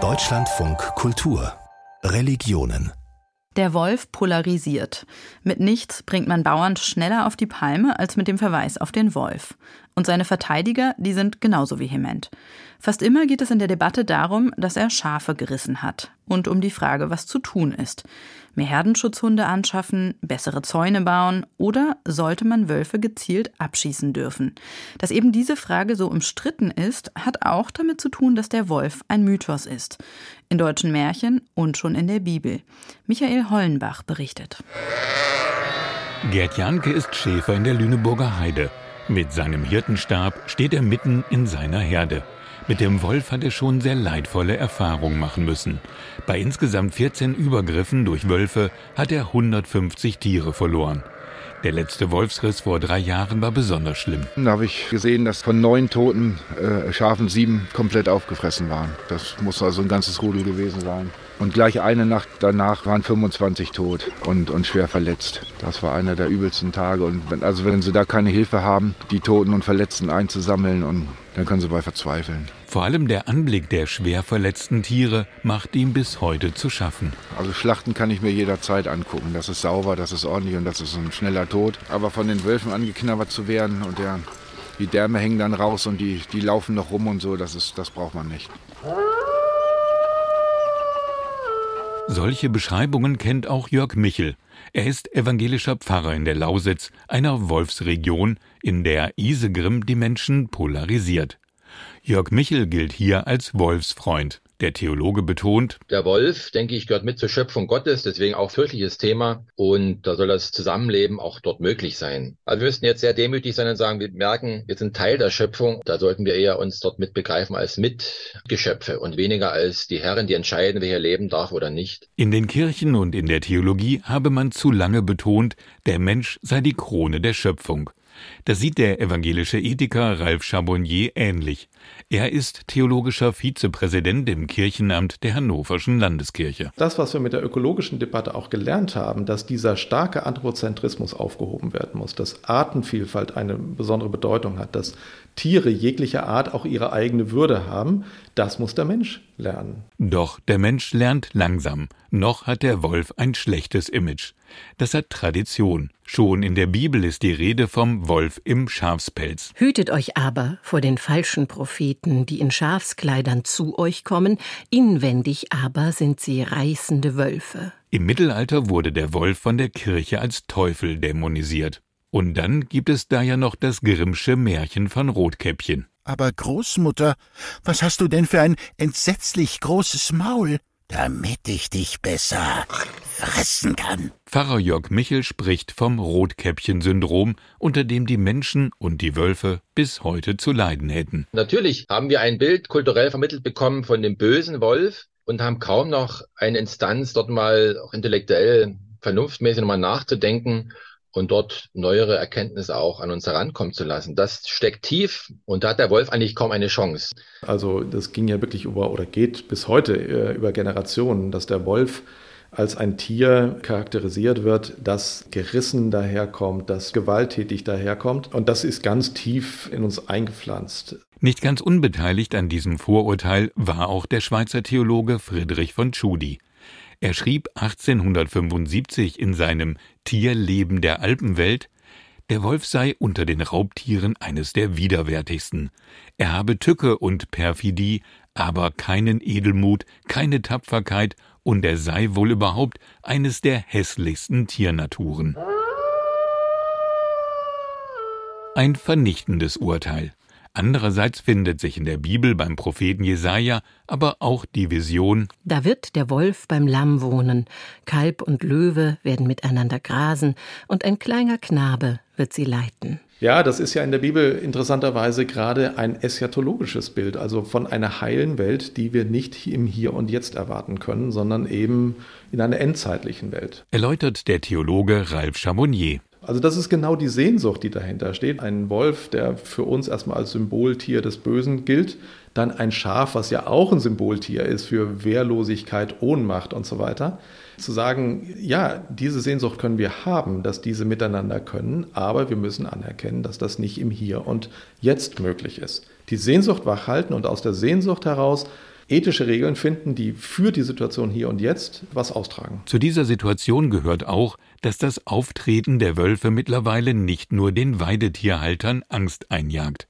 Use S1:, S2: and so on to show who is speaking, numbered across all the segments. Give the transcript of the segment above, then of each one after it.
S1: Deutschlandfunk Kultur Religionen
S2: der Wolf polarisiert. Mit nichts bringt man Bauern schneller auf die Palme als mit dem Verweis auf den Wolf. Und seine Verteidiger, die sind genauso vehement. Fast immer geht es in der Debatte darum, dass er Schafe gerissen hat und um die Frage, was zu tun ist. Mehr Herdenschutzhunde anschaffen, bessere Zäune bauen oder sollte man Wölfe gezielt abschießen dürfen? Dass eben diese Frage so umstritten ist, hat auch damit zu tun, dass der Wolf ein Mythos ist. In deutschen Märchen und schon in der Bibel. Michael Hollenbach berichtet.
S3: Gerd Janke ist Schäfer in der Lüneburger Heide. Mit seinem Hirtenstab steht er mitten in seiner Herde. Mit dem Wolf hat er schon sehr leidvolle Erfahrungen machen müssen. Bei insgesamt 14 Übergriffen durch Wölfe hat er 150 Tiere verloren. Der letzte Wolfsriss vor drei Jahren war besonders schlimm.
S4: Da habe ich gesehen, dass von neun toten äh, Schafen sieben komplett aufgefressen waren. Das muss also ein ganzes Rudel gewesen sein. Und gleich eine Nacht danach waren 25 tot und, und schwer verletzt. Das war einer der übelsten Tage. Und wenn, also wenn sie da keine Hilfe haben, die Toten und Verletzten einzusammeln, und dann können sie bei verzweifeln.
S3: Vor allem der Anblick der schwer verletzten Tiere macht ihm bis heute zu schaffen.
S4: Also Schlachten kann ich mir jederzeit angucken. Das ist sauber, das ist ordentlich und das ist ein schneller Tod. Aber von den Wölfen angeknabbert zu werden und der, die Därme hängen dann raus und die, die laufen noch rum und so, das, ist, das braucht man nicht.
S3: Solche Beschreibungen kennt auch Jörg Michel. Er ist evangelischer Pfarrer in der Lausitz, einer Wolfsregion, in der Isegrim die Menschen polarisiert. Jörg Michel gilt hier als Wolfsfreund. Der Theologe betont,
S5: der Wolf, denke ich, gehört mit zur Schöpfung Gottes, deswegen auch fürchtliches Thema. Und da soll das Zusammenleben auch dort möglich sein. Also wir müssten jetzt sehr demütig sein und sagen, wir merken, wir sind Teil der Schöpfung. Da sollten wir eher uns dort mit begreifen als Mitgeschöpfe und weniger als die Herren, die entscheiden, wer hier leben darf oder nicht.
S3: In den Kirchen und in der Theologie habe man zu lange betont, der Mensch sei die Krone der Schöpfung. Das sieht der evangelische Ethiker Ralf Charbonnier ähnlich. Er ist theologischer Vizepräsident im Kirchenamt der Hannoverschen Landeskirche.
S6: Das, was wir mit der ökologischen Debatte auch gelernt haben, dass dieser starke Anthropozentrismus aufgehoben werden muss, dass Artenvielfalt eine besondere Bedeutung hat, dass Tiere jeglicher Art auch ihre eigene Würde haben, das muss der Mensch lernen.
S3: Doch der Mensch lernt langsam. Noch hat der Wolf ein schlechtes Image. Das hat Tradition. Schon in der Bibel ist die Rede vom Wolf im Schafspelz.
S7: Hütet euch aber vor den falschen Propheten, die in Schafskleidern zu euch kommen, inwendig aber sind sie reißende Wölfe.
S3: Im Mittelalter wurde der Wolf von der Kirche als Teufel dämonisiert. Und dann gibt es da ja noch das Grimmsche Märchen von Rotkäppchen.
S8: Aber Großmutter, was hast du denn für ein entsetzlich großes Maul? Damit ich dich besser fressen kann.
S3: Pfarrer Jörg Michel spricht vom Rotkäppchen-Syndrom, unter dem die Menschen und die Wölfe bis heute zu leiden hätten.
S5: Natürlich haben wir ein Bild kulturell vermittelt bekommen von dem bösen Wolf und haben kaum noch eine Instanz, dort mal auch intellektuell vernunftmäßig nochmal nachzudenken und dort neuere Erkenntnisse auch an uns herankommen zu lassen. Das steckt tief und da hat der Wolf eigentlich kaum eine Chance.
S6: Also das ging ja wirklich über oder geht bis heute äh, über Generationen, dass der Wolf als ein Tier charakterisiert wird, das gerissen daherkommt, das gewalttätig daherkommt. Und das ist ganz tief in uns eingepflanzt.
S3: Nicht ganz unbeteiligt an diesem Vorurteil war auch der Schweizer Theologe Friedrich von Tschudi. Er schrieb 1875 in seinem Tierleben der Alpenwelt, der Wolf sei unter den Raubtieren eines der widerwärtigsten. Er habe Tücke und Perfidie, aber keinen Edelmut, keine Tapferkeit und er sei wohl überhaupt eines der hässlichsten Tiernaturen. Ein vernichtendes Urteil. Andererseits findet sich in der Bibel beim Propheten Jesaja aber auch die Vision:
S7: Da wird der Wolf beim Lamm wohnen, Kalb und Löwe werden miteinander grasen, und ein kleiner Knabe wird sie leiten.
S6: Ja, das ist ja in der Bibel interessanterweise gerade ein eschatologisches Bild, also von einer heilen Welt, die wir nicht im Hier und Jetzt erwarten können, sondern eben in einer endzeitlichen Welt.
S3: Erläutert der Theologe Ralf Chamonnier.
S6: Also das ist genau die Sehnsucht, die dahinter steht. Ein Wolf, der für uns erstmal als Symboltier des Bösen gilt, dann ein Schaf, was ja auch ein Symboltier ist für Wehrlosigkeit, Ohnmacht und so weiter. Zu sagen, ja, diese Sehnsucht können wir haben, dass diese miteinander können, aber wir müssen anerkennen, dass das nicht im Hier und Jetzt möglich ist. die Sehnsucht wachhalten und aus der Sehnsucht heraus ethische Regeln finden, die für die Situation hier und jetzt was austragen.
S3: Zu dieser Situation gehört auch, dass das Auftreten der Wölfe mittlerweile nicht nur den Weidetierhaltern Angst einjagt.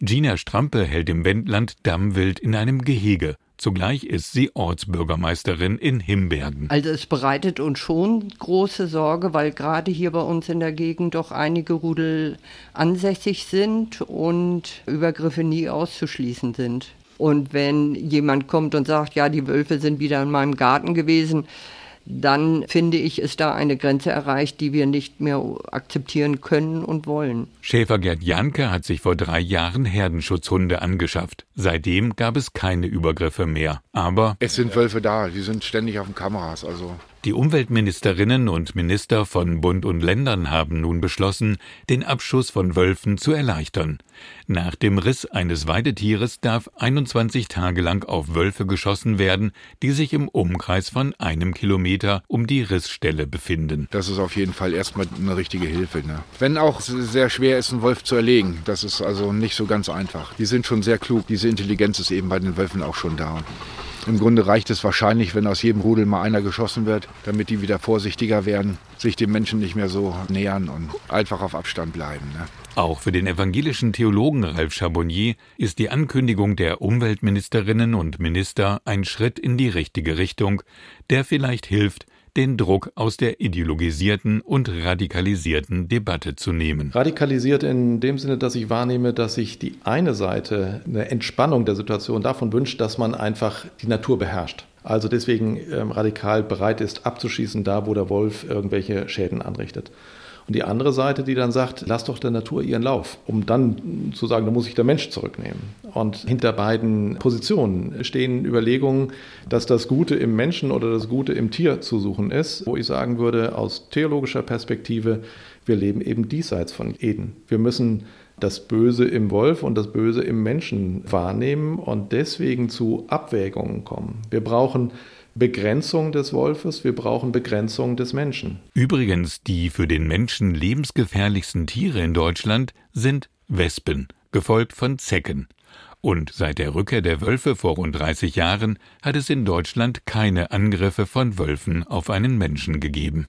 S3: Gina Strampe hält im Wendland Dammwild in einem Gehege. Zugleich ist sie Ortsbürgermeisterin in Himbergen.
S9: Also es bereitet uns schon große Sorge, weil gerade hier bei uns in der Gegend doch einige Rudel ansässig sind und Übergriffe nie auszuschließen sind. Und wenn jemand kommt und sagt, ja, die Wölfe sind wieder in meinem Garten gewesen, dann finde ich, ist da eine Grenze erreicht, die wir nicht mehr akzeptieren können und wollen.
S3: Schäfergerd Janke hat sich vor drei Jahren Herdenschutzhunde angeschafft. Seitdem gab es keine Übergriffe mehr. Aber
S4: es sind Wölfe da, die sind ständig auf den Kameras, also
S3: die Umweltministerinnen und Minister von Bund und Ländern haben nun beschlossen, den Abschuss von Wölfen zu erleichtern. Nach dem Riss eines Weidetieres darf 21 Tage lang auf Wölfe geschossen werden, die sich im Umkreis von einem Kilometer um die Rissstelle befinden.
S4: Das ist auf jeden Fall erstmal eine richtige Hilfe. Ne? Wenn auch sehr schwer ist, einen Wolf zu erlegen. Das ist also nicht so ganz einfach. Die sind schon sehr klug. Diese Intelligenz ist eben bei den Wölfen auch schon da. Im Grunde reicht es wahrscheinlich, wenn aus jedem Rudel mal einer geschossen wird, damit die wieder vorsichtiger werden, sich dem Menschen nicht mehr so nähern und einfach auf Abstand bleiben. Ne?
S3: Auch für den evangelischen Theologen Ralf Chabonnier ist die Ankündigung der Umweltministerinnen und Minister ein Schritt in die richtige Richtung, der vielleicht hilft, den Druck aus der ideologisierten und radikalisierten Debatte zu nehmen.
S6: Radikalisiert in dem Sinne, dass ich wahrnehme, dass sich die eine Seite eine Entspannung der Situation davon wünscht, dass man einfach die Natur beherrscht. Also deswegen ähm, radikal bereit ist, abzuschießen, da wo der Wolf irgendwelche Schäden anrichtet. Und die andere Seite, die dann sagt, lass doch der Natur ihren Lauf, um dann zu sagen, da muss sich der Mensch zurücknehmen. Und hinter beiden Positionen stehen Überlegungen, dass das Gute im Menschen oder das Gute im Tier zu suchen ist, wo ich sagen würde, aus theologischer Perspektive, wir leben eben diesseits von Eden. Wir müssen das Böse im Wolf und das Böse im Menschen wahrnehmen und deswegen zu Abwägungen kommen. Wir brauchen Begrenzung des Wolfes, wir brauchen Begrenzung des Menschen.
S3: Übrigens, die für den Menschen lebensgefährlichsten Tiere in Deutschland sind Wespen, gefolgt von Zecken. Und seit der Rückkehr der Wölfe vor rund 30 Jahren hat es in Deutschland keine Angriffe von Wölfen auf einen Menschen gegeben.